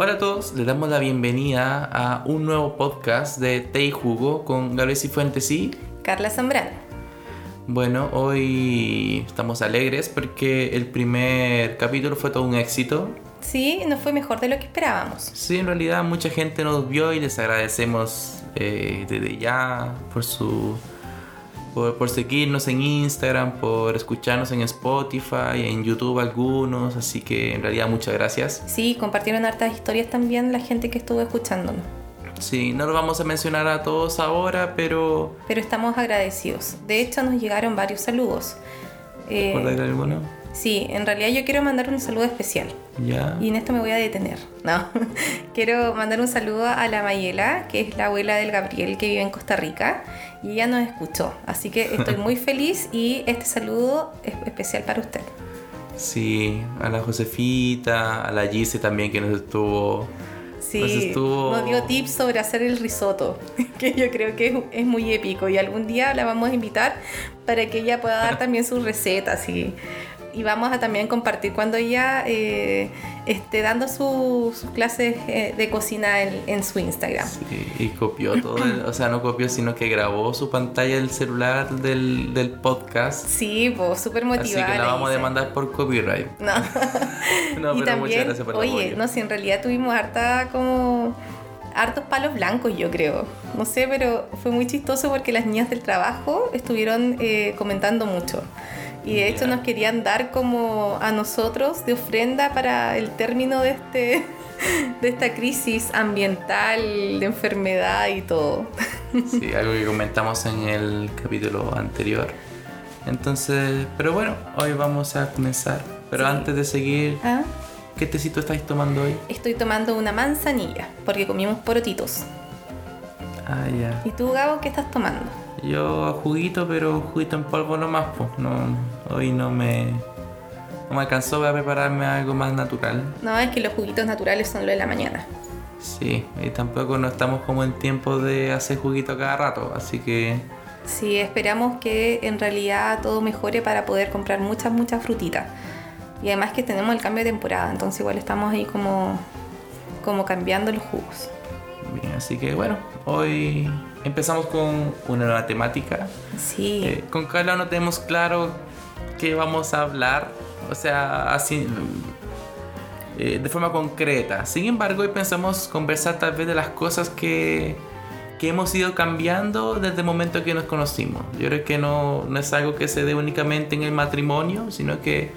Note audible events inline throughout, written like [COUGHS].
Hola a todos, les damos la bienvenida a un nuevo podcast de Té y Jugo con Gabriel Cifuentes y Carla Zambrano. Bueno, hoy estamos alegres porque el primer capítulo fue todo un éxito. Sí, nos fue mejor de lo que esperábamos. Sí, en realidad mucha gente nos vio y les agradecemos eh, desde ya por su por, por, seguirnos en Instagram, por escucharnos en Spotify, en YouTube algunos, así que en realidad muchas gracias. Sí, compartieron hartas historias también la gente que estuvo escuchándonos. Sí, no lo vamos a mencionar a todos ahora, pero... Pero estamos agradecidos. De hecho, nos llegaron varios saludos. Eh, ¿Recuerdas alguno? Sí, en realidad yo quiero mandar un saludo especial. Ya. Y en esto me voy a detener. No. [LAUGHS] quiero mandar un saludo a la Mayela, que es la abuela del Gabriel que vive en Costa Rica. Y ella nos escuchó. Así que estoy [LAUGHS] muy feliz y este saludo es especial para usted. Sí, a la Josefita, a la Gise también que nos estuvo Sí, nos, estuvo... nos, dio tips sobre hacer el risotto, [LAUGHS] que yo creo que es, es, muy épico y algún día la vamos a invitar para que ella pueda dar [LAUGHS] también sus recetas y, y vamos a también compartir cuando ella eh, esté dando su, sus clases eh, de cocina en, en, su Instagram. Sí, y copió todo, el, o sea, no copió, sino que grabó su pantalla del celular del, del podcast. Sí, pues súper motivada. Así que la vamos a demandar por copyright. [LAUGHS] No, [LAUGHS] no y pero también, muchas gracias por el Oye, apoyo. no, si en realidad tuvimos harta como hartos palos blancos, yo creo. No sé, pero fue muy chistoso porque las niñas del trabajo estuvieron eh, comentando mucho. Y de hecho nos querían dar como a nosotros de ofrenda para el término de este [LAUGHS] de esta crisis ambiental, de enfermedad y todo. Sí, [LAUGHS] algo que comentamos en el capítulo anterior. Entonces, pero bueno, hoy vamos a comenzar. Pero Sí. antes de seguir, ¿Ah? ¿qué tecito estáis tomando hoy? Estoy tomando una manzanilla porque comimos porotitos. Ah, ya. ¿Y tú, Gabo, qué estás tomando? Yo juguito, pero juguito en polvo nomás, pues. No, hoy no me, no me alcanzó a prepararme algo más natural. No, es que los juguitos naturales son lo de la mañana. Sí, y tampoco no estamos como en tiempo de hacer juguito cada rato, así que Sí, esperamos que en realidad todo mejore para poder comprar muchas, muchas frutitas. Y además que tenemos el cambio de temporada, entonces igual estamos ahí como, como cambiando los jugos. bien, así que bueno, hoy empezamos con una nueva temática. Sí, Eh, con Carla no tenemos claro qué vamos a hablar, o sea, así eh, de forma concreta. Sin embargo, hoy pensamos conversar tal vez de las cosas que, que hemos ido cambiando desde el momento que nos conocimos. Yo creo que no, no es algo que se dé únicamente en el matrimonio, sino que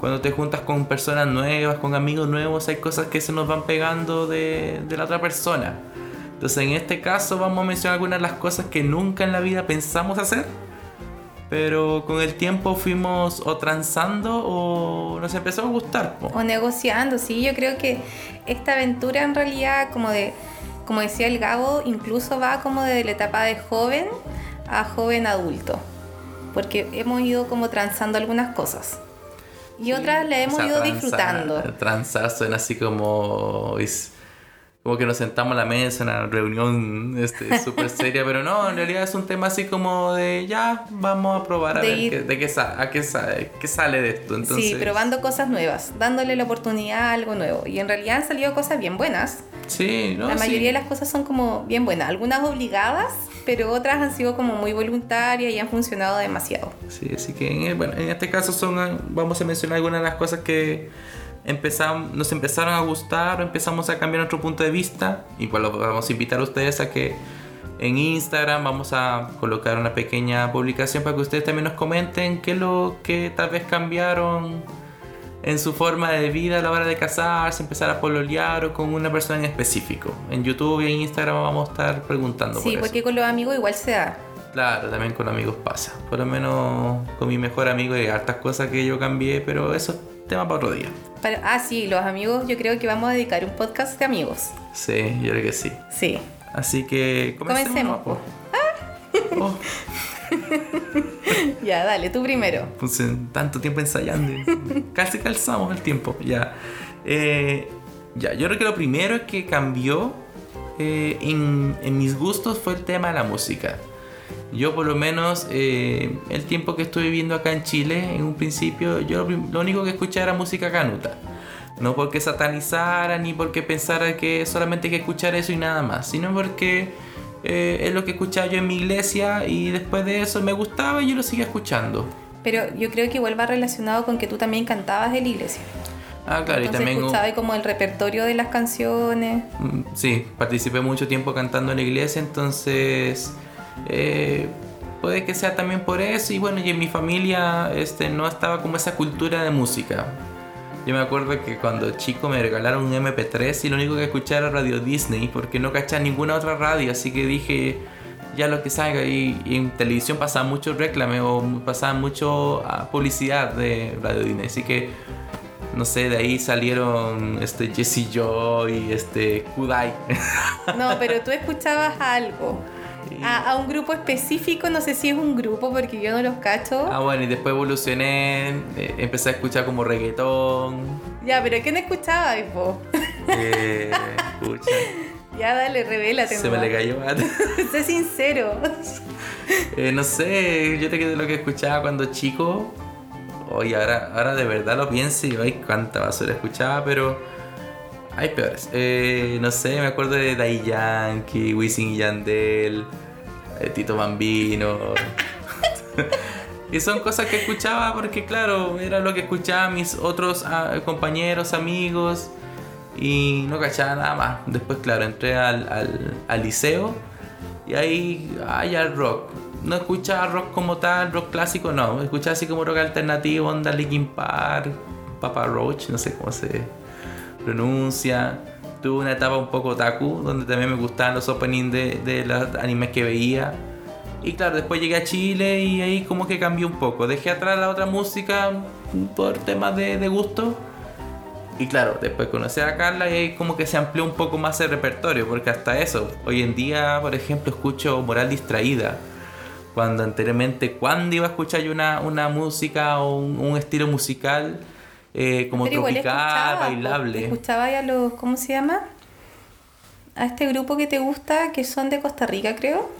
cuando te juntas con personas nuevas, con amigos nuevos, hay cosas que se nos van pegando de, de la otra persona. Entonces, en este caso, vamos a mencionar algunas de las cosas que nunca en la vida pensamos hacer, pero con el tiempo fuimos o transando o nos empezó a gustar. o negociando, sí, yo creo que esta aventura en realidad, como de, como decía el Gabo, incluso va como de la etapa de joven a joven adulto. Porque hemos ido como transando algunas cosas. Y otras las hemos O sea, ido transar- disfrutando. Transar suena así como. es- como que nos sentamos a la mesa en una reunión este, [LAUGHS] súper seria, pero no, en realidad es un tema así como de ya, vamos a probar a De ver ir- qué, de qué, sa- a qué, sa- qué sale de esto. Entonces, Sí, probando cosas nuevas, dándole la oportunidad a algo nuevo. Y en realidad han salido cosas bien buenas. Sí, no, la sí. mayoría de las cosas son como bien buenas. Algunas obligadas, pero otras han sido como muy voluntarias y han funcionado demasiado. Sí, así que en, bueno, en este caso son, vamos a mencionar algunas de las cosas que empezamos, nos empezaron a gustar o empezamos a cambiar nuestro punto de vista. Y pues los vamos a invitar a ustedes a que en Instagram vamos a colocar una pequeña publicación para que ustedes también nos comenten qué es lo que tal vez cambiaron en su forma de vida a la hora de casarse, empezar a pololear o con una persona en específico. En YouTube y en Instagram vamos a estar preguntando Sí, por eso. porque con los amigos igual se da. Claro, también con amigos pasa. Por lo menos con mi mejor amigo hay hartas cosas que yo cambié, pero eso es tema para otro día. Para- ah, sí, los amigos, yo creo que vamos a dedicar un podcast de amigos. Sí, yo creo que sí. Sí. Así que comencemos. Comencemos, po. Oh, [LAUGHS] Ya, dale, tú primero. puse tanto tiempo ensayando. [LAUGHS] Casi calzamos el tiempo. Ya. Eh, ya, yo creo que lo primero que cambió eh, en, en mis gustos fue el tema de la música. Yo por lo menos eh, el tiempo que estuve viviendo acá en Chile, en un principio, yo lo, único que escuchaba era música canuta. No porque satanizara ni porque pensara que solamente hay que escuchar eso y nada más, sino porque eh, es lo que escuchaba yo en mi iglesia y después de eso me gustaba y yo lo seguía escuchando. Pero yo creo que igual va relacionado con que tú también cantabas en la iglesia. Ah, claro, y también... escuchaba como el repertorio de las canciones. Mm, sí, participé mucho tiempo cantando en la iglesia, entonces... Eh, puede que sea también por eso y bueno y en mi familia este no estaba como esa cultura de música yo me acuerdo que cuando chico me regalaron un MP3 y lo único que escuchaba era Radio Disney porque no cachaba ninguna otra radio, así que dije ya lo que salga y, en televisión pasaba mucho reclame o pasaba mucho ah, publicidad de Radio Disney, así que no sé, de ahí salieron este Jesse Joy y este Kudai. No, pero tú escuchabas algo a, un grupo específico, no sé si es un grupo porque yo no los cacho. Ah, bueno, y después evolucioné, eh, empecé a escuchar como reggaetón. Ya, pero ¿quién escuchaba, po? Eh, [LAUGHS] escucha. Ya, dale, revélate. Se me le cayó. [LAUGHS] sé sincero. [LAUGHS] Eh, no sé, yo te quedé lo que escuchaba cuando chico. Oye, ahora, ahora de verdad lo pienso y ay, cuánta basura escuchaba, pero hay peores. Eh, no sé, me acuerdo de Dai Yankee, Wisin y Yandel, eh, Tito Bambino. [LAUGHS] y son cosas que escuchaba porque, claro, era lo que escuchaban mis otros ah, compañeros, amigos. Y no cachaba nada más. Después, claro, entré al, al, liceo y ahí hay al rock. No escuchaba rock como tal, rock clásico, no. Escuchaba así como rock alternativo, onda Linkin Park, Papa Roach, no sé cómo se pronuncia. Tuve una etapa un poco otaku, donde también me gustaban los openings de, de los animes que veía. Y claro, después llegué a Chile y ahí como que cambió un poco. Dejé atrás la otra música por temas de, de gusto. Y claro, después conocí a Carla y ahí como que se amplió un poco más el repertorio, porque hasta eso, hoy en día, por ejemplo, escucho Moral Distraída. Cuando anteriormente, cuando iba a escuchar yo una, una música o un, un estilo musical, eh, como tropical, bailable. Escuchaba ya los, ¿cómo se llama? A este grupo que te gusta, que son de Costa Rica, creo.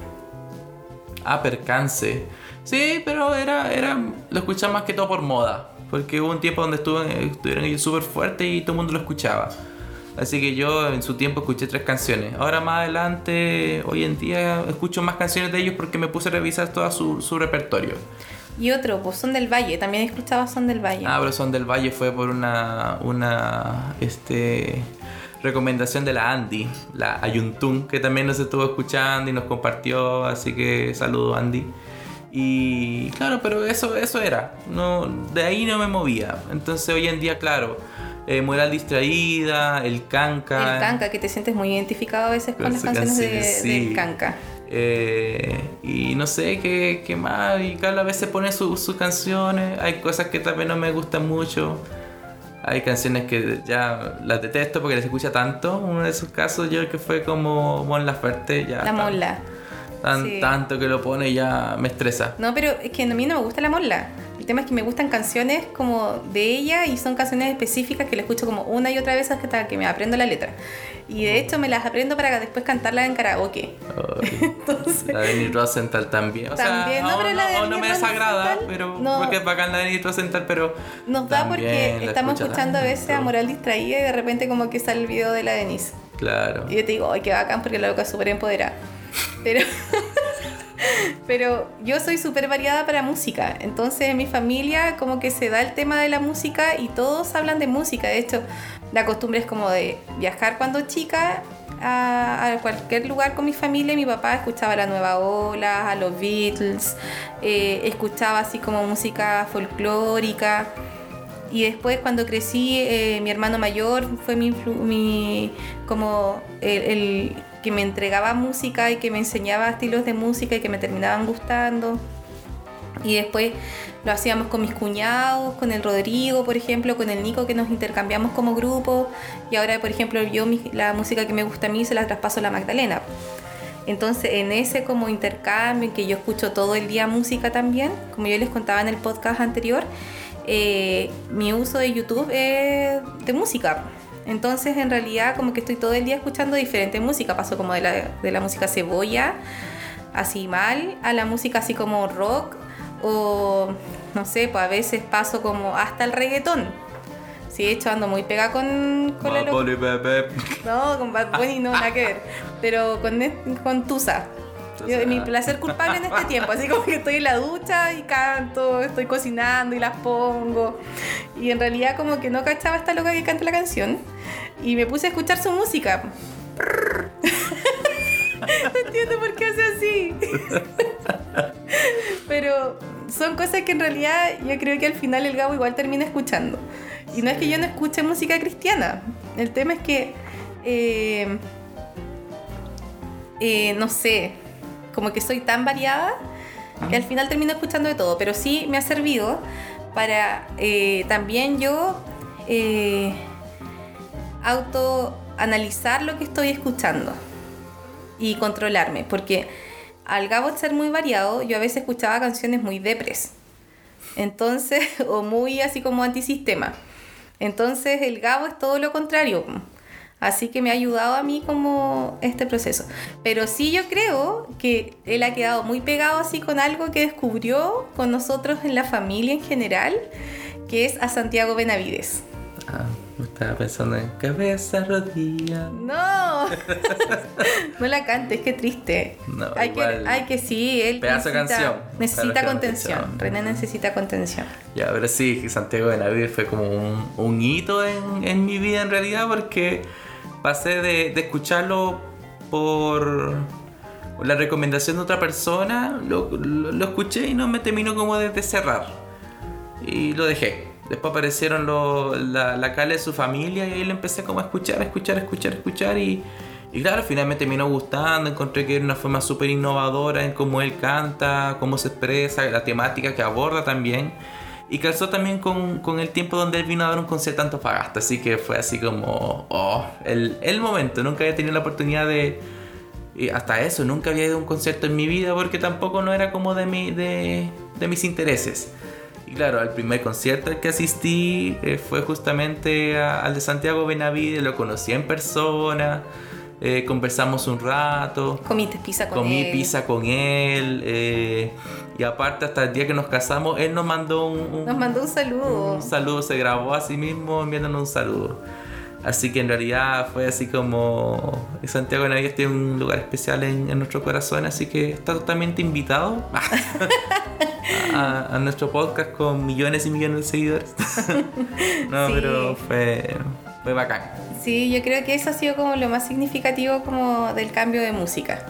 Ah, Percance. Sí, pero era, era, lo escuchaba más que todo por moda. Porque hubo un tiempo donde estuvo, estuvieron ellos súper fuertes y todo el mundo lo escuchaba. Así que yo en su tiempo escuché tres canciones. Ahora más adelante, hoy en día, escucho más canciones de ellos porque me puse a revisar todo su, su repertorio. Y otro, pues Son del Valle, también escuchaba Son del Valle. Ah, pero Son del Valle fue por una, una este, recomendación de la Andy, la Ayuntun, que también nos estuvo escuchando y nos compartió, así que saludo Andy. Y claro, pero eso, eso era, no, de ahí no me movía. Entonces hoy en día, claro, eh, Moral Distraída, El Canca. El Canca, que te sientes muy identificado a veces con las canciones de, del Canca. Eh, y no sé qué, qué, más. Y cada vez se pone sus canciones. Hay cosas que también no me gustan mucho. Hay canciones que ya las detesto porque les escucha tanto. Uno de esos casos yo que fue como Mon Laferte. Ya la mola. Tan, Tanto que lo pone ya me estresa. No, pero es que a mí no me gusta la mola. Tema es que me gustan canciones como de ella y son canciones específicas que le escucho como una y otra vez hasta que me aprendo la letra. Y de hecho me las aprendo para después cantarlas en karaoke. [LAUGHS] La de Rosenthal también. O también, sea, no, pero la de no, me desagrada, pero porque es bacán la de Rosenthal, pero. Nos da porque estamos escuchando a veces a Moral Distraída y de repente como que sale el video de la Denise. Claro. Y yo te digo, ay, qué bacán porque la loca es súper empoderada. Pero. [LAUGHS] Pero yo soy súper variada para música, entonces en mi familia como que se da el tema de la música y todos hablan de música. De hecho, la costumbre es como de viajar cuando chica a, cualquier lugar con mi familia. Mi papá escuchaba la nueva ola, a los Beatles, eh, escuchaba así como música folclórica. Y después cuando crecí, eh, mi hermano mayor fue mi, mi como el, que me entregaba música y que me enseñaba estilos de música y que me terminaban gustando. Y después lo hacíamos con mis cuñados, con el Rodrigo, por ejemplo, con el Nico, que nos intercambiamos como grupo. Y ahora, por ejemplo, yo la música que me gusta a mí se la traspaso a la Magdalena. Entonces, en ese como intercambio, en que yo escucho todo el día música también, como yo les contaba en el podcast anterior, eh, mi uso de YouTube es de música. Entonces, en realidad, como que estoy todo el día escuchando diferente música. Paso como de la, de la música cebolla, así mal, a la música así como rock, o no sé, pues a veces paso como hasta el reggaetón. Sí, de hecho ando muy pegada con, con la Bad loca. Bunny, bebé. No, con Bad Bunny no, nada que ver. Pero con, con Tusa. Yo- mi placer culpable en este tiempo, así como que estoy en la ducha y canto, estoy cocinando y las pongo. Y en realidad como que no cachaba esta loca que canta la canción. Y me puse a escuchar su música. [LAUGHS] no entiendo por qué hace así. Pero son cosas que en realidad yo creo que al final el Gabo igual termina escuchando. Y no es que yo no escuche música cristiana. El tema es que, eh, eh, no sé, como que soy tan variada que al final termino escuchando de todo. Pero sí me ha servido para eh, también yo eh, autoanalizar lo que estoy escuchando y controlarme. Porque al Gabo ser muy variado, yo a veces escuchaba canciones muy depres. Entonces, [LAUGHS] o muy así como antisistema. Entonces el Gabo es todo lo contrario. Así que me ha ayudado a mí como este proceso. Pero sí yo creo que él ha quedado muy pegado así con algo que descubrió con nosotros en la familia en general, que es a Santiago Benavides. Ah, estaba pensando en cabeza, rodilla. No, [LAUGHS] no la cantes, qué triste. No, hay, que, igual. hay que sí, él Pedazo de necesita, canción, necesita que contención. René necesita contención. Ya, pero sí, Santiago de Navidad fue como un, un hito en, en mi vida en realidad porque pasé de, escucharlo por la recomendación de otra persona, lo, escuché y no me terminó como de, cerrar. Y lo dejé. Después aparecieron la, la cala de su familia y ahí lo empecé como a escuchar, escuchar, escuchar, escuchar y, y claro, al final me terminó gustando, encontré que era una forma súper innovadora en cómo él canta, cómo se expresa, la temática que aborda también. Y calzó también con, con el tiempo donde él vino a dar un concierto en Antofagasta, así que fue así como, oh, el, el momento, nunca había tenido la oportunidad de... Y hasta eso, nunca había ido a un concierto en mi vida porque tampoco no era como de, mi, de, de mis intereses. Y claro, al primer concierto al que asistí eh, fue justamente a- al de Santiago Benavides, lo conocí en persona, eh, conversamos un rato, Comiste pizza con comí él. pizza con él, eh, y aparte hasta el día que nos casamos, él nos mandó un, un- Nos mandó un saludo. un saludo, se grabó a sí mismo enviándonos un saludo. Así que en realidad fue así como Santiago de Navidad tiene un lugar especial en, en nuestro corazón, así que está totalmente invitado [LAUGHS] a, a nuestro podcast con millones y millones de seguidores. [LAUGHS] no, Sí. pero fue, fue bacán. Sí, yo creo que eso ha sido como lo más significativo como del cambio de música.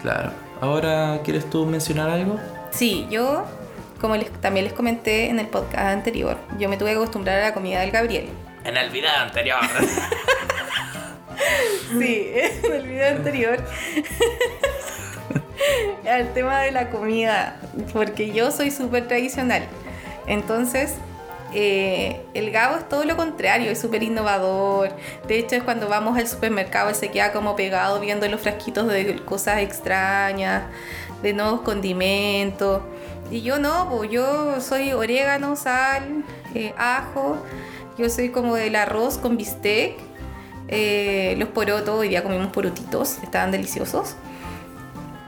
Claro. Ahora, ¿quieres tú mencionar algo? Sí, yo, como les- también les comenté en el podcast anterior, yo me tuve que acostumbrar a la comida del Gabriel. En el video anterior. [LAUGHS] Sí, en el video anterior. [LAUGHS] al tema de la comida, porque yo soy súper tradicional. Entonces, eh, el Gabo es todo lo contrario, es súper innovador. De hecho, es cuando vamos al supermercado, se queda como pegado viendo los frasquitos de cosas extrañas, de nuevos condimentos. Y yo no, pues yo soy orégano, sal, eh, ajo. Yo soy como del arroz con bistec. Eh, los porotos, hoy día comimos porotitos, estaban deliciosos.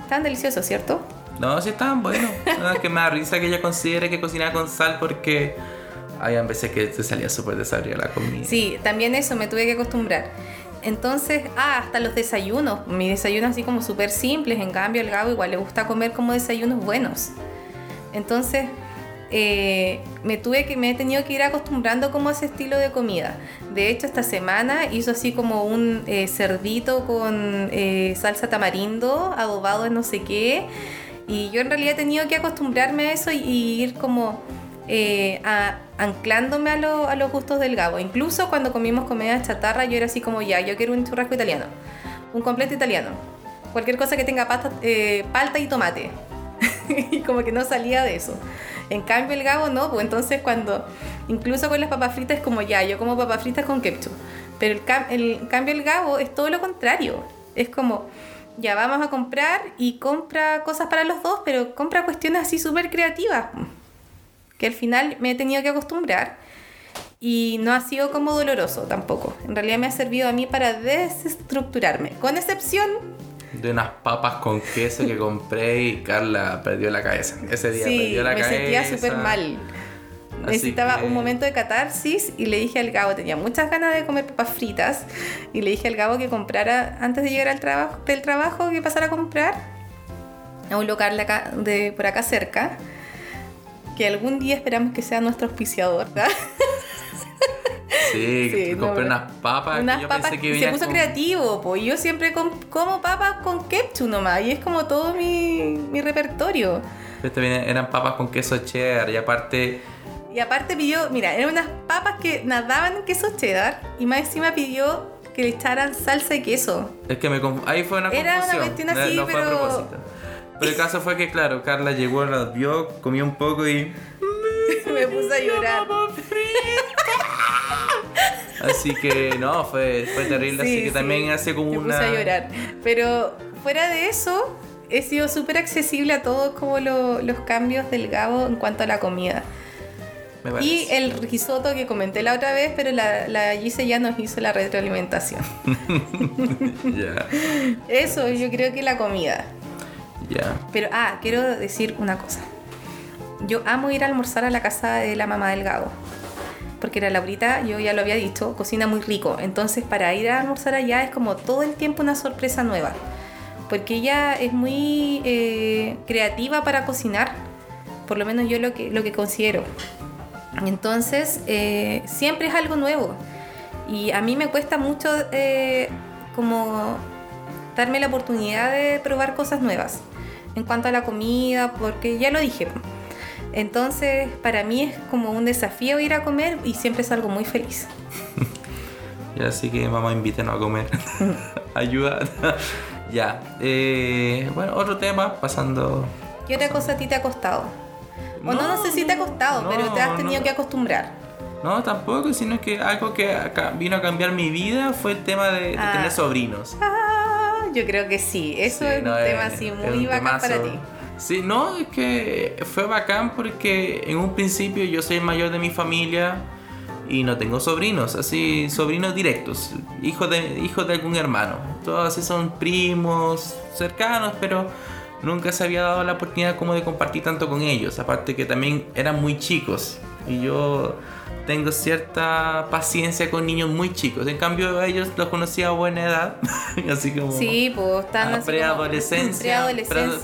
Estaban deliciosos, ¿cierto? No, sí estaban buenos. [LAUGHS] No, es que me da risa que ella considere que cocinaba con sal porque había veces que te salía súper desabrida la comida. Sí, también eso me tuve que acostumbrar. Entonces, ah, hasta los desayunos. Mi desayuno así como súper simples. En cambio, al Gabo igual le gusta comer como desayunos buenos. Entonces, eh, me tuve que, me he tenido que ir acostumbrando como a ese estilo de comida. De hecho, esta semana hizo así como un eh, cerdito con eh, salsa tamarindo, adobado en no sé qué. Y yo en realidad he tenido que acostumbrarme a eso y, y ir como eh, a- anclándome a, lo- a los gustos del Gabo. Incluso cuando comimos comida chatarra, yo era así como ya, yo quiero un churrasco italiano, un completo italiano, cualquier cosa que tenga pasta, eh, palta y tomate. [LAUGHS] y como que no salía de eso. En cambio el Gabo no, pues entonces cuando, incluso con las papas fritas es como ya, yo como papas fritas con ketchup. Pero el, el- cambio el Gabo es todo lo contrario. Es como, ya vamos a comprar y compra cosas para los dos, pero compra cuestiones así súper creativas. Que al final me he tenido que acostumbrar y no ha sido como doloroso tampoco. En realidad me ha servido a mí para desestructurarme. Con excepción De unas papas con queso que compré y Carla perdió la cabeza. Ese día Sí, perdió la me cabeza. sentía súper mal. necesitaba un momento de catarsis y le dije al Gabo, tenía muchas ganas de comer papas fritas y le dije al Gabo que comprara, antes de llegar al trabajo, del trabajo, que pasara a comprar a un local de, acá, de por acá cerca, que algún día esperamos que sea nuestro auspiciador, ¿verdad? Sí, [LAUGHS] sí compré unas papas. Unas que yo papas que se puso creativo, pues yo siempre como papas con ketchup nomás y es como todo mi, mi repertorio. eran papas con queso cheddar y aparte... Y aparte pidió, mira, eran unas papas que nadaban en queso cheddar y más encima pidió que le echaran salsa y queso. Es que me ahí fue una Era. Una así, no, fue a propósito. Pero el caso fue que, claro, Carla llegó, la vio, comió un poco y... [LAUGHS] me puse a llorar. Así que no, fue, fue terrible. así que también hace como me una. Puse a llorar. Pero fuera de eso, he sido súper accesible a todos como los cambios del Gabo en cuanto a la comida. Y el risotto que comenté la otra vez, pero la, la Gise ya nos hizo la retroalimentación. [LAUGHS] Ya. Eso, yo creo que la comida. Pero, ah, quiero decir una cosa. Yo amo ir a almorzar a la casa de la mamá del Gabo porque la Laurita, yo ya lo había dicho, cocina muy rico. Entonces, para ir a almorzar allá es como todo el tiempo una sorpresa nueva. Porque ella es muy eh, creativa para cocinar, por lo menos yo lo que, lo que considero. Entonces, eh, siempre es algo nuevo. Y a mí me cuesta mucho eh, como darme la oportunidad de probar cosas nuevas en cuanto a la comida, porque ya lo dije, entonces, para mí es como un desafío ir a comer y siempre salgo muy feliz. [LAUGHS] ya, así que mamá, invítenos a comer. [LAUGHS] Ayuda. [LAUGHS] ya. Eh, bueno, otro tema, pasando. ¿Qué otra cosa a ti te ha costado? O no, no, sé si te ha costado, pero te has tenido que acostumbrar. No, tampoco, sino que algo que vino a cambiar mi vida fue el tema de, ah. tener sobrinos. Ah, yo creo que sí, eso es un tema así muy bacán para ti. Sí, no, es que fue bacán porque en un principio yo soy el mayor de mi familia y no tengo sobrinos, así sobrinos directos, hijos de, hijos de algún hermano. Todos así son primos cercanos, pero nunca se había dado la oportunidad como de compartir tanto con ellos. Aparte que también eran muy chicos y yo tengo cierta paciencia con niños muy chicos. En cambio, ellos los conocí a buena edad, [LAUGHS] así como. Sí, pues están preadolescencia,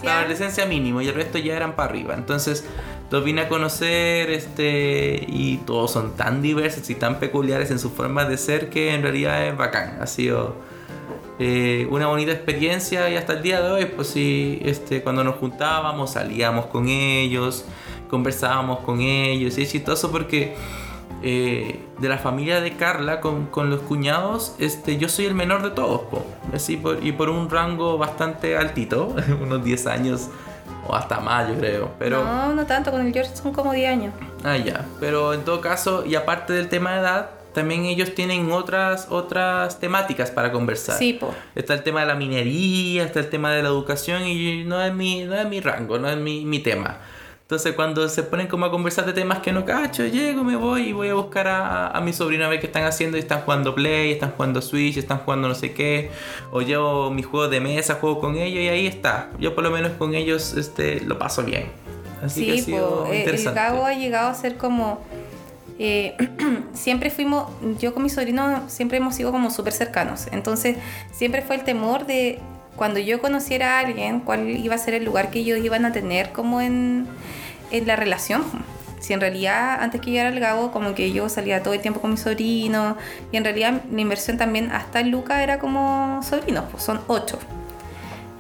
preadolescencia. mínimo y el resto ya eran para arriba. Entonces, los vine a conocer este y todos son tan diversos y tan peculiares en su forma de ser que en realidad es bacán. Ha sido eh, una bonita experiencia y hasta el día de hoy, pues sí, este, cuando nos juntábamos, salíamos con ellos, conversábamos con ellos y es chistoso porque eh, de la familia de Carla con, los cuñados, este, yo soy el menor de todos, Así y por un rango bastante altito, [LAUGHS] unos 10 años o hasta más, yo creo. Pero, no, no tanto, con el George son como 10 años. Ah, ya. Pero en todo caso, y aparte del tema de edad, también ellos tienen otras, otras temáticas para conversar. Sí, po. Está el tema de la minería, está el tema de la educación y no es mi, no es mi rango, no es mi, mi tema. Entonces cuando se ponen como a conversar de temas que no cacho, llego, me voy y voy a buscar a, a mi sobrina a ver qué están haciendo y están jugando Play, están jugando Switch, están jugando no sé qué, o llevo mis juegos de mesa, juego con ellos y ahí está. Yo por lo menos con ellos este, lo paso bien. Así que ha sido eh, interesante. El Gabo ha llegado a ser como... Eh, [CLEARS THROAT] siempre fuimos, yo con mi sobrino siempre hemos sido como súper cercanos. Entonces siempre fue el temor de cuando yo conociera a alguien, cuál iba a ser el lugar que ellos iban a tener como en, en la relación. Si en realidad antes que llegara al Gabo, como que yo salía todo el tiempo con mi sobrino, y en realidad mi inversión también hasta en Luca era como sobrinos, pues son ocho.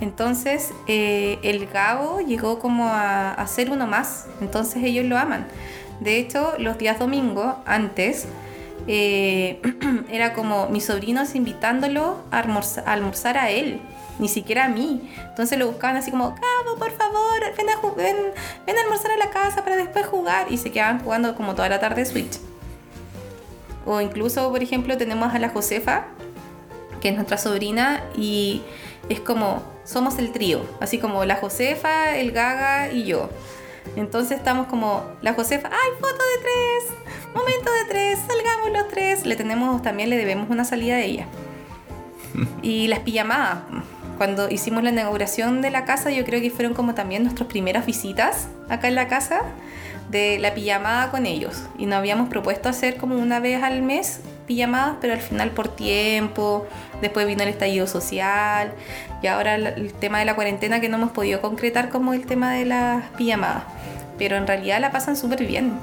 Entonces eh, el Gabo llegó como a, a, ser uno más, entonces ellos lo aman. De hecho, los días domingos, antes, eh, [CLEARS THROAT] era como mis sobrinos invitándolo a a, almorzar a él ni siquiera a mí. Entonces lo buscaban así como, Cabo, por favor, ven a, ven, ven a almorzar a la casa para después jugar. Y se quedaban jugando como toda la tarde Switch. O incluso, por ejemplo, tenemos a la Josefa, que es nuestra sobrina, y es como, somos el trío, así como la Josefa, el Gaga y yo. Entonces estamos como, la Josefa, ¡ay, foto de tres! Momento de tres, salgamos los tres. Le tenemos, también le debemos una salida de ella. [LAUGHS] y las pijamadas cuando hicimos la inauguración de la casa, yo creo que fueron como también nuestras primeras visitas acá en la casa, de la pijamada con ellos. Y nos habíamos propuesto hacer como una vez al mes pijamadas, pero al final por tiempo, después vino el estallido social y ahora el tema de la cuarentena que no hemos podido concretar como el tema de las pijamadas. Pero en realidad la pasan súper bien.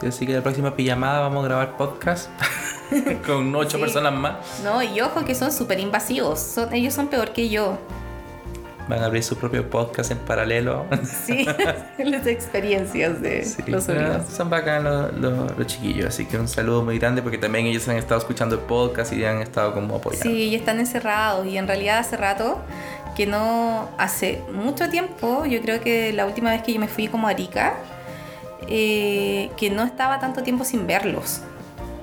Sí, así que la próxima pijamada vamos a grabar podcast [LAUGHS] [LAUGHS] con ocho personas más. No, y ojo que son súper invasivos. Son, ellos son peor que yo. Van a abrir su propio podcast en paralelo. [LAUGHS] Sí, [LAUGHS] las experiencias de los sonidos. Son bacán los, los, chiquillos, así que un saludo muy grande porque también ellos han estado escuchando el podcast y han estado como apoyando. Sí, y están encerrados y en realidad hace rato que no, hace mucho tiempo, yo creo que la última vez que yo me fui como a Arica, eh, que no estaba tanto tiempo sin verlos.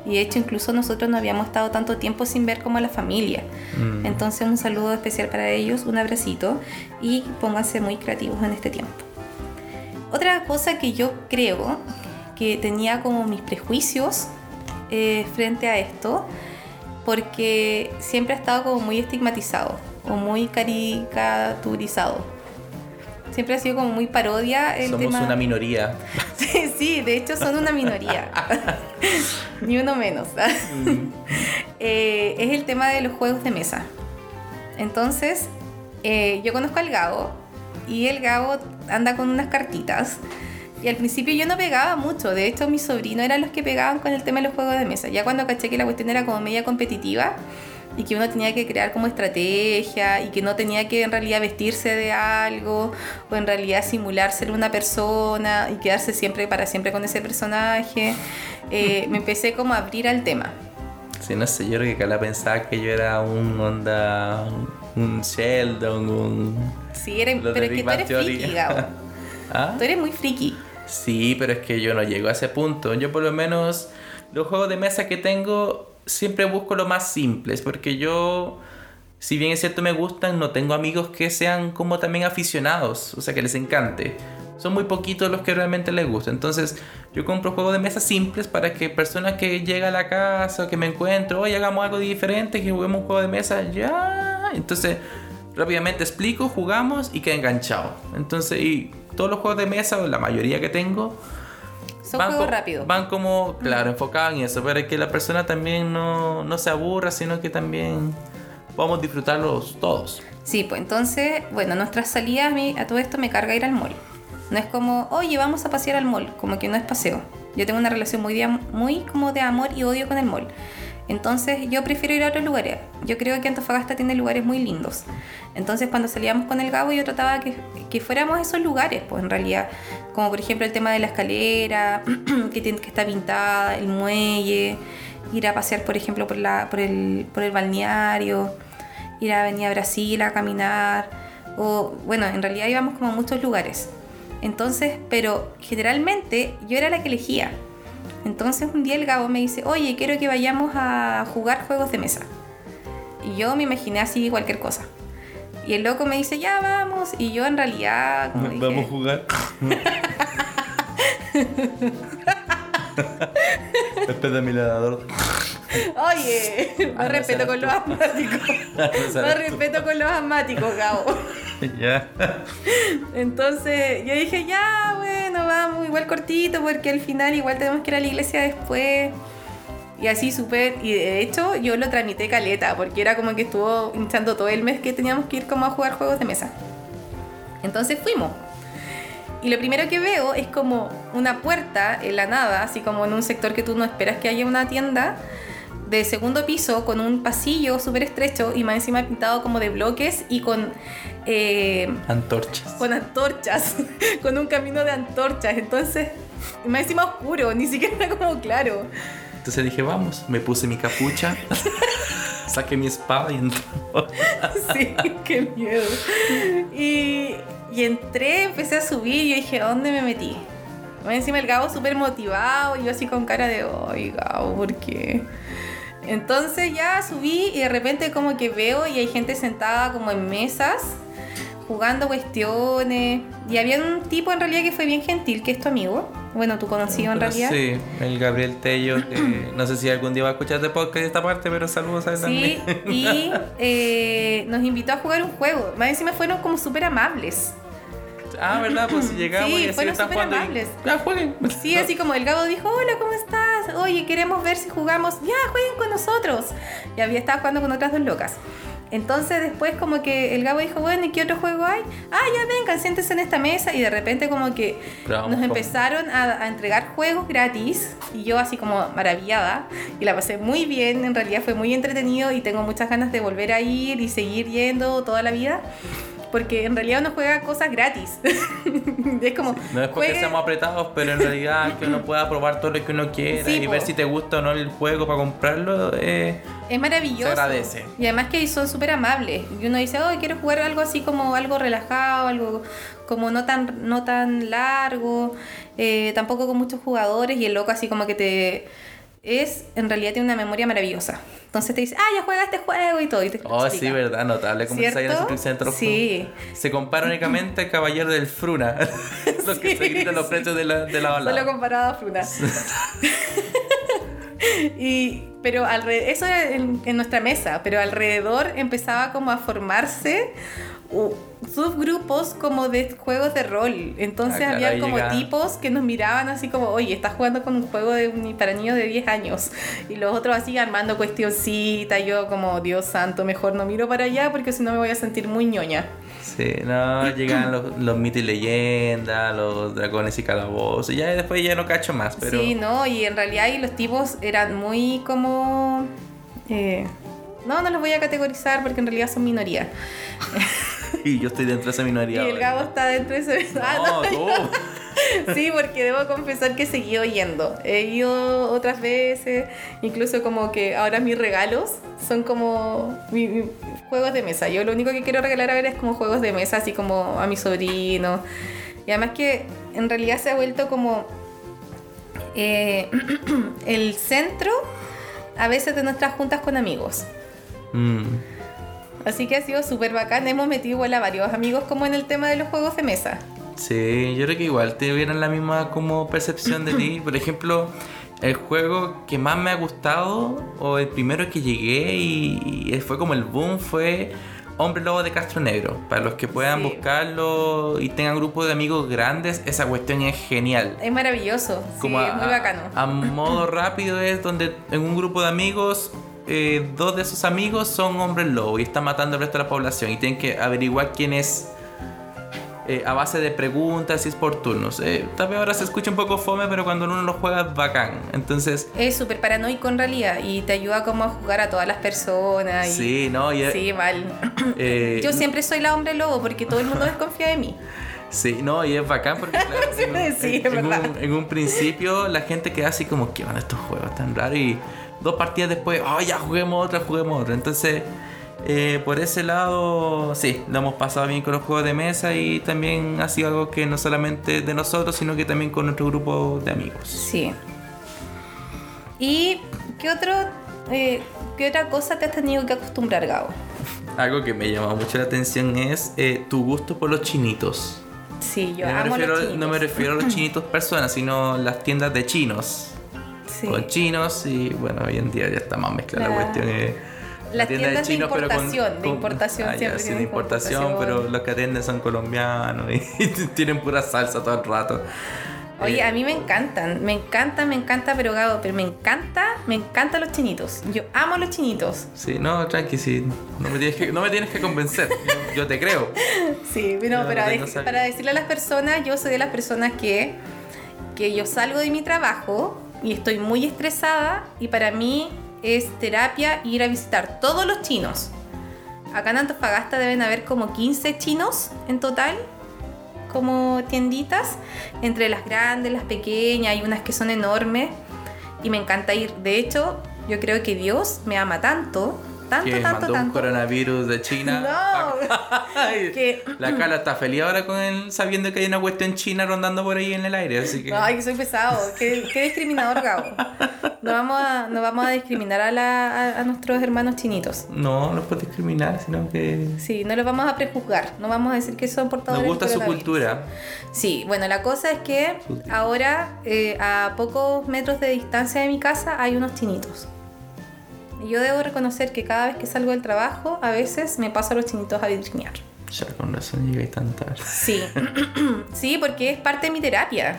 Y de hecho incluso nosotros no habíamos estado tanto tiempo sin ver como la familia. Mm. Entonces un saludo especial para ellos, un abracito y pónganse muy creativos en este tiempo. Otra cosa que yo creo que tenía como mis prejuicios eh, frente a esto, porque siempre ha estado como muy estigmatizado o muy caricaturizado siempre ha sido como muy parodia el Somos una minoría. [LAUGHS] sí, de hecho son una minoría. [LAUGHS] Ni uno menos. Mm. [LAUGHS] Eh, es el tema de los juegos de mesa. Entonces, eh, yo conozco al Gabo y el Gabo anda con unas cartitas. Y al principio yo no pegaba mucho, de hecho mis sobrinos eran los que pegaban con el tema de los juegos de mesa. Ya cuando caché que la cuestión era como media competitiva, y que uno tenía que crear como estrategia y que no tenía que en realidad vestirse de algo o en realidad simular ser una persona y quedarse siempre para siempre con ese personaje. Eh, me empecé como a abrir al tema. Sí, no sé, yo creo que Carla pensaba que yo era un onda, un Sheldon, un... Sí, eres, pero es que tú eres friki. [LAUGHS] ¿Ah? Tú eres muy friki. Sí, pero es que yo no llego a ese punto. Yo por lo menos los juegos de mesa que tengo siempre busco lo más simples, porque yo, si bien es cierto me gustan, no tengo amigos que sean como también aficionados, o sea, que les encante. Son muy poquitos los que realmente les gusta. Entonces, yo compro juegos de mesa simples para que personas que llegan a la casa, que me encuentro, oye, hagamos algo diferente, que juguemos un juego de mesa, ya. Entonces, rápidamente explico, jugamos y queda enganchado. Entonces, y todos los juegos de mesa, o la mayoría que tengo, son van juegos rápidos. Van como, claro, enfocados en eso, pero que la persona también no, no se aburra, sino que también podamos disfrutarlos todos. Sí, pues entonces, bueno, nuestras salidas a, mí, a todo esto me carga ir al mall. No es como, oye, vamos a pasear al mall, como que no es paseo. Yo tengo una relación muy, muy como de amor y odio con el mall. Entonces yo prefiero ir a otros lugares. Yo creo que Antofagasta tiene lugares muy lindos. Entonces cuando salíamos con el Gabo yo trataba que, que fuéramos a esos lugares, pues en realidad. Como por ejemplo el tema de la escalera, [CLEARS THROAT] que, tiene, que está pintada, el muelle, ir a pasear por ejemplo por, el, por el balneario, ir a Avenida Brasil a caminar. O bueno, en realidad íbamos como a muchos lugares. Entonces, pero generalmente yo era la que elegía. Entonces un día el Gabo me dice, oye, quiero que vayamos a jugar juegos de mesa. Y yo me imaginé así cualquier cosa. Y el loco me dice, ya vamos. Y yo en realidad... [LAUGHS] vamos a jugar. [LAUGHS] Espera mi ladrador. Oye, [LAUGHS] más respeto con los asmáticos. más respeto con los asmáticos, Gabo. Ya. Entonces yo dije, ya, bueno, vamos, igual cortito, porque al final igual tenemos que ir a la iglesia después. Y así súper, y de hecho yo lo tramité caleta, porque era como que estuvo hinchando todo el mes que teníamos que ir como a jugar juegos de mesa. Entonces fuimos. Y lo primero que veo es como una puerta en la nada, así como en un sector que tú no esperas que haya una tienda de segundo piso con un pasillo súper estrecho y más encima pintado como de bloques y con... Eh, antorchas. Con antorchas, [LAUGHS] con un camino de antorchas. Entonces, más encima oscuro, ni siquiera era como claro. Entonces dije, vamos, me puse mi capucha, [LAUGHS] saqué mi espada y entré. [LAUGHS] sí, qué miedo. Y, y entré, empecé a subir y dije, ¿dónde me metí? Más encima el Gabo súper motivado y yo así con cara de, ay Gabo, ¿por qué? Entonces ya subí y de repente como que veo y hay gente sentada como en mesas jugando cuestiones. Y había un tipo en realidad que fue bien gentil, que es tu amigo. Bueno, tú conocido en realidad. Sí, el Gabriel Tello. [CLEARS THROAT] no sé si algún día va a escuchar este podcast esta parte, pero saludos a él sí, Y [LAUGHS] eh, nos invitó a jugar un juego. Más encima fueron como súper amables. Ah, ¿verdad? Pues si llegamos Sí, y así están jugando. y- amables. Ya, jueguen. Sí, así como el Gabo dijo, hola, ¿cómo estás? Oye, queremos ver si jugamos. Ya, jueguen con nosotros. Y había estado jugando con otras dos locas. Entonces después como que el Gabo dijo, bueno, ¿y qué otro juego hay? Ah, ya vengan, siéntense en esta mesa. Y de repente como que nos empezaron a, a entregar juegos gratis. Y yo así como maravillada. Y la pasé muy bien, en realidad fue muy entretenido. Y tengo muchas ganas de volver a ir y seguir yendo toda la vida. Porque en realidad uno juega cosas gratis. [LAUGHS] es como... No es porque juegue- seamos apretados, pero en realidad que uno pueda probar todo lo que uno quiera Sí, y po. ver si te gusta o no el juego para comprarlo. Eh, Es maravilloso. Se agradece. Y además que son súper amables. Y uno dice, oh, quiero jugar algo así como algo relajado, algo como no tan, no tan largo, eh, tampoco con muchos jugadores. Y el loco así como que te... Es, en realidad tiene una memoria maravillosa. Entonces te dice, ah, ya juega este juego y todo. Y te oh, explica. sí, verdad, notable como en el centro. Sí. Se compara únicamente al caballero del Fruna. [LAUGHS] Los que se gritan los sí. precios de la, de la balada. Solo comparado a Fruna. [LAUGHS] y, pero alre- eso era en, en nuestra mesa, pero alrededor empezaba como a formarse subgrupos como de juegos de rol. Entonces Ah, había como llega- tipos que nos miraban así como, oye, estás jugando con un juego de un- para niños de 10 años. Y los otros así armando cuestioncitas. Yo como, Dios santo, mejor no miro para allá porque si no me voy a sentir muy ñoña. Sí, no, llegan los, los mitos y leyendas, los dragones y calabozos. Ya después ya no cacho más, pero. Sí, no, y en realidad ahí los tipos eran muy como... eh, no, no los voy a categorizar porque en realidad son minoría. [LAUGHS] [LAUGHS] Y yo estoy dentro de esa minoría. Y el. Gabo está dentro de ese... No, [LAUGHS] Ah, no, tú. [LAUGHS] Sí, porque debo confesar que seguido yendo. He ido otras veces, incluso como que ahora mis regalos son como mi- mi- juegos de mesa. Yo lo único que quiero regalar ahora es como juegos de mesa, así como a mi sobrino. Y además que en realidad se ha vuelto como eh, [CLEARS THROAT] el centro a veces de nuestras juntas con amigos. Mm. Así que ha sido súper bacán. Hemos metido igual a varios amigos como en el tema de los juegos de mesa. Sí, yo creo que igual tuvieran la misma como percepción de ti. [CLEARS THROAT] Por ejemplo, el juego que más me ha gustado, o el primero que llegué y, y fue como el boom, fue Hombre Lobo de Castro Negro. Para los que puedan Sí. buscarlo y tengan grupos de amigos grandes, esa cuestión es genial. Es maravilloso. Sí, Como es muy a, bacano. a modo rápido es donde en un grupo de amigos, eh, dos de esos amigos son hombres lobo y están matando al resto de la población y tienen que averiguar quién es eh, a base de preguntas y es por turnos. Eh, tal vez ahora se escucha un poco fome, pero cuando uno lo juega bacán. Entonces, Es súper paranoico en realidad y te ayuda como a jugar a todas las personas. y- sí, ¿no? Y, Sí, mal. [COUGHS] eh, Yo siempre soy la hombre lobo porque todo el mundo desconfía de mí. Sí, no, y es bacán porque [LAUGHS] claro, en, un- Sí, en- es en verdad. un, en un principio la gente queda así como, ¿qué van estos juegos tan raros? Y dos partidas después, oh, ya juguemos otra, juguemos otra. Entonces, eh, por ese lado, sí, lo hemos pasado bien con los juegos de mesa y también ha sido algo que no solamente de nosotros, sino que también con nuestro grupo de amigos. Sí. ¿Y qué otro, eh, qué otra cosa te has tenido que acostumbrar, Gabo? Algo que me llama mucho la atención es eh, tu gusto por los chinitos. Sí, yo no, me refiero, los no me refiero a los [CLEARS THROAT] chinitos personas, sino las tiendas de chinos. Sí. con chinos y bueno, hoy en día ya está más mezclada la, La- cuestión. eh, Las tienda tiendas de chinos, pero con- importación, de con- importación ah, siempre sí, de importación. pero los que atienden son colombianos y [LAUGHS] tienen pura salsa todo el rato. Oye, Eh, a mí me encantan, me encantan, me encanta, pero Gabo, pero me encanta, me encantan los chinitos. Yo amo los chinitos. Sí, no, tranqui, sí. No me tienes que, no me tienes que convencer. Yo, yo te creo. Sí, no, no pero sabido. para decirle a las personas, yo soy de las personas que, que yo salgo de mi trabajo y estoy muy estresada y para mí es terapia ir a visitar todos los chinos. Acá en Antofagasta deben haber como 15 chinos en total, como tienditas, entre las grandes, las pequeñas, hay unas que son enormes y me encanta ir. De hecho, yo creo que Dios me ama tanto, tanto, que tanto, mandó un tanto. coronavirus de China. No. Que- La Cala está feliz ahora con él sabiendo que hay una cuestión china rondando por ahí en el aire, así que... Ay, que soy pesado. Qué, qué discriminador, Gabo. No vamos a, no vamos a discriminar a, la- a- a nuestros hermanos chinitos. No, no puedes discriminar, sino que Sí, no los vamos a prejuzgar. No vamos a decir que son portadores nos gusta su cultura. Sí, bueno, la cosa es que ahora, eh, a pocos metros de distancia de mi casa, hay unos chinitos. Yo debo reconocer que cada vez que salgo del trabajo, a veces me paso a los chinitos a vitrinear. Ya con razón llegué tan tarde. Sí, [CLEARS THROAT] sí, porque es parte de mi terapia.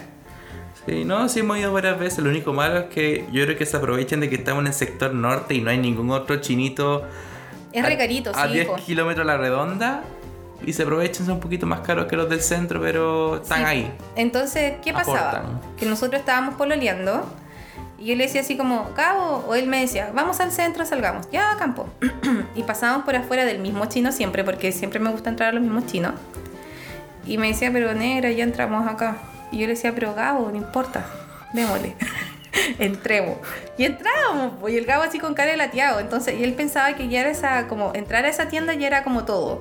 Sí, no, sí hemos ido varias veces. Lo único malo es que yo creo que se aprovechan de que estamos en el sector norte y no hay ningún otro chinito. Es recarito, a sí. 10 po. kilómetros a la redonda. Y se aprovechan, son un poquito más caros que los del centro, pero están Sí. ahí. Entonces, ¿qué pasaba? Aportan. Que nosotros estábamos pololeando y yo le decía así como, Cabo, o él me decía, vamos al centro, salgamos, ya a campo. [CLEARS THROAT] y pasábamos por afuera del mismo chino siempre, porque siempre me gusta entrar a los mismos chinos. Y me decía, pero negra, ya entramos acá. Y yo le decía, pero Gabo, no importa, démosle. [LAUGHS] Entremos. Y entrábamos, y el Gabo así con cara de lateado. Entonces, él pensaba que ya era esa, como, entrar a esa tienda ya era como todo.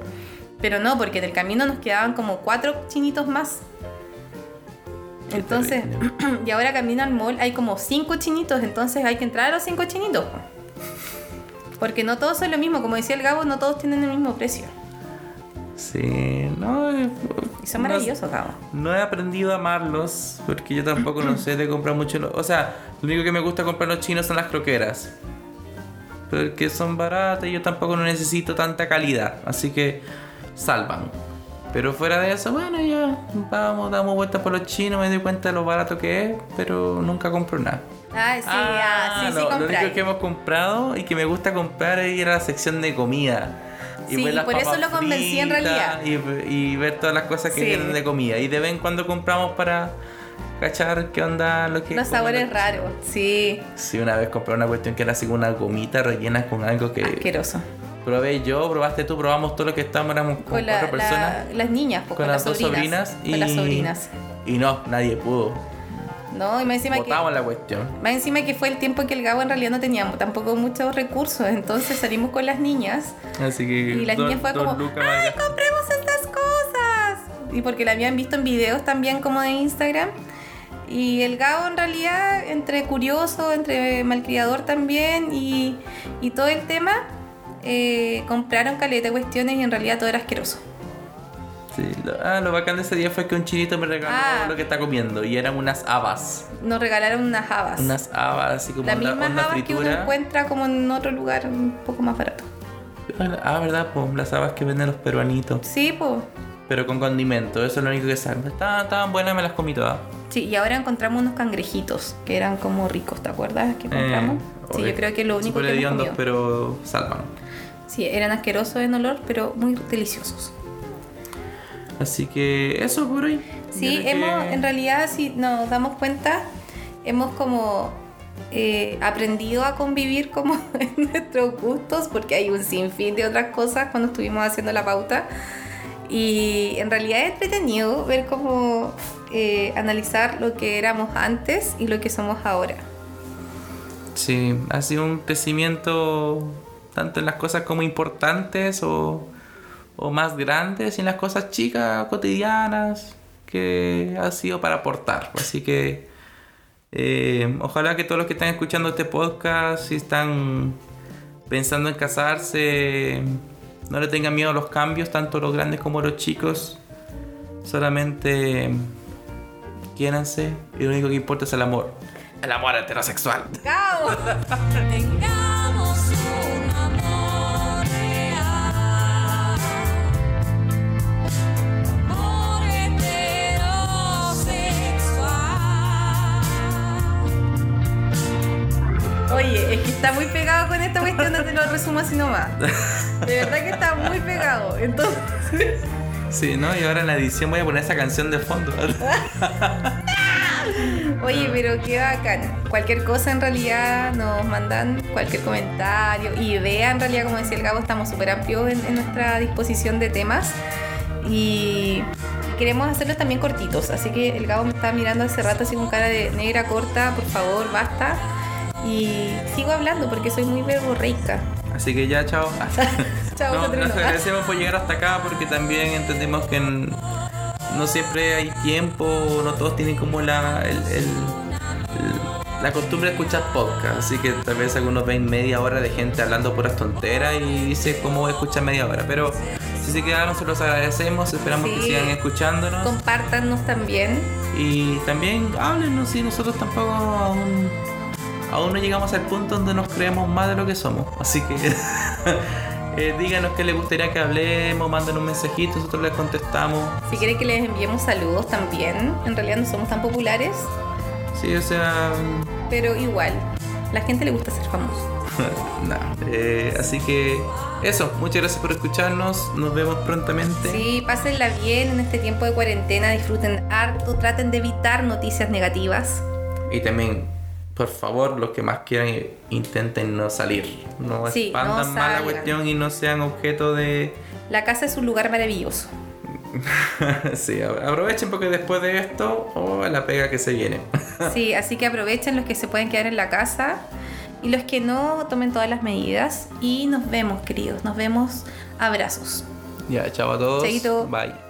Pero no, porque en el camino nos quedaban como cuatro chinitos más. Entonces, [CLEARS THROAT] y ahora camino al mall, hay como cinco chinitos, entonces hay que entrar a los cinco chinitos. po. Porque no todos son lo mismo, como decía el Gabo, no todos tienen el mismo precio. Sí, no. eh, Y son maravillosos, Gabo. No he aprendido a amarlos porque yo tampoco no sé de comprar mucho. lo- O sea, lo único que me gusta comprar los chinos son las croqueras. Porque son baratas y yo tampoco no necesito tanta calidad. Así que salvan. Pero fuera de eso, bueno, ya vamos, damos vueltas por los chinos, me doy cuenta de lo barato que es, pero nunca compro nada. Ah, sí, ah, sí, sí, lo, lo compráis. único que hemos comprado y que me gusta comprar es ir a la sección de comida. Sí, ver las por eso lo convencí en realidad. Y, y ver todas las cosas que Sí. vienen de comida. Y de vez en cuando compramos para cachar qué onda lo que Los sabores los- raros, sí. Sí, una vez compré una cuestión que era así como una gomita rellena con algo que Asqueroso. Probé yo, probaste tú, probamos todo lo que estábamos, éramos como Con la- cuatro la- personas. las niñas, pues, con con, las las dos sobrinas. y, Con las sobrinas. y no, nadie pudo. No, y más encima que. Botamos la cuestión. Más encima que fue el tiempo que el Gabo en realidad no teníamos tampoco muchos recursos, entonces salimos con las niñas Así que y las dos- niñas fue como, lucas ¡ay, compremos estas cosas! Y porque la habían visto en videos también como de Instagram. Y el Gabo en realidad, entre curioso, entre malcriador también y, y todo el tema, eh, compraron caleta de cuestiones y en realidad todo era asqueroso. Sí, lo, ah, lo bacán de ese día fue que un chinito me regaló Ah. lo que está comiendo y eran unas habas. Nos regalaron unas habas. Unas habas así como Las onda, mismas onda habas que uno encuentra como en otro lugar un poco más barato. Ah, verdad, pues las habas que venden los peruanitos. Sí, pues. Pero con condimento, eso es lo único que saben. Estaban, estaban buenas, me las comí todas. Sí, y ahora encontramos unos cangrejitos que eran como ricos, ¿te acuerdas que compramos? sí, yo creo que lo único que hemos comido. pero salvan. Sí, eran asquerosos en olor, pero muy deliciosos. Así que eso por hoy. Sí, hemos, que- en realidad, si nos damos cuenta, hemos como eh, aprendido a convivir como [LAUGHS] en nuestros gustos, porque hay un sinfín de otras cosas cuando estuvimos haciendo la pauta. Y en realidad es entretenido ver cómo eh, analizar lo que éramos antes y lo que somos ahora. Sí, ha sido un crecimiento tanto en las cosas como importantes o, o más grandes y en las cosas chicas, cotidianas, que ha sido para aportar. Así que eh, ojalá que todos los que están escuchando este podcast, si están pensando en casarse, no le tengan miedo a los cambios, tanto los grandes como los chicos. Solamente quiéranse y lo único que importa es el amor. El amor heterosexual. ¡Cabo! [LAUGHS] Tengamos un amor real, amor heterosexual. Oye, es que está muy pegado con esta cuestión, no te lo resumo así nomás. [LAUGHS] De verdad que está muy pegado. Entonces, Sí, ¿no? Y ahora en la edición voy a poner esa canción de fondo. [LAUGHS] oye, pero qué bacán. Cualquier cosa en realidad nos mandan, cualquier comentario, idea, en realidad, como decía el Gabo, estamos súper amplios en, en nuestra disposición de temas. Y queremos hacerlos también cortitos. Así que el Gabo me está mirando hace rato así con cara de negra corta, por favor, basta. Y sigo hablando porque soy muy verborreica. Así que ya, chao. [LAUGHS] Chao, no, nos agradecemos por llegar hasta acá porque también entendemos que no siempre hay tiempo, no todos tienen como la, el- el- el- la costumbre de escuchar podcast. Así que tal vez algunos ven media hora de gente hablando puras tonteras y dice cómo voy a escuchar media hora. Pero si se quedaron, se los agradecemos. Esperamos que sigan escuchándonos. Compártanos también. Y también háblenos si nosotros tampoco aún, aún no llegamos al punto donde nos creemos más de lo que somos. Así que [LAUGHS] Eh, díganos qué les gustaría que hablemos, manden un mensajito, nosotros les contestamos. Si quieren que les enviemos saludos también, en realidad no somos tan populares, Sí, o sea, pero igual, la gente le gusta ser famoso. [LAUGHS] no. Eh, así que eso, muchas gracias por escucharnos, nos vemos prontamente. Sí, pásenla bien en este tiempo de cuarentena, disfruten harto, traten de evitar noticias negativas. Y también, por favor, los que más quieran, intenten no salir. No Sí, expandan no más la cuestión y no sean objeto de... La casa es un lugar maravilloso. [LAUGHS] sí, aprovechen porque después de esto, oh, la pega que se viene. [LAUGHS] Sí, así que aprovechen los que se pueden quedar en la casa y los que no tomen todas las medidas. Y nos vemos, queridos. Nos vemos. Abrazos. ya, chao a todos. Chaito. Bye.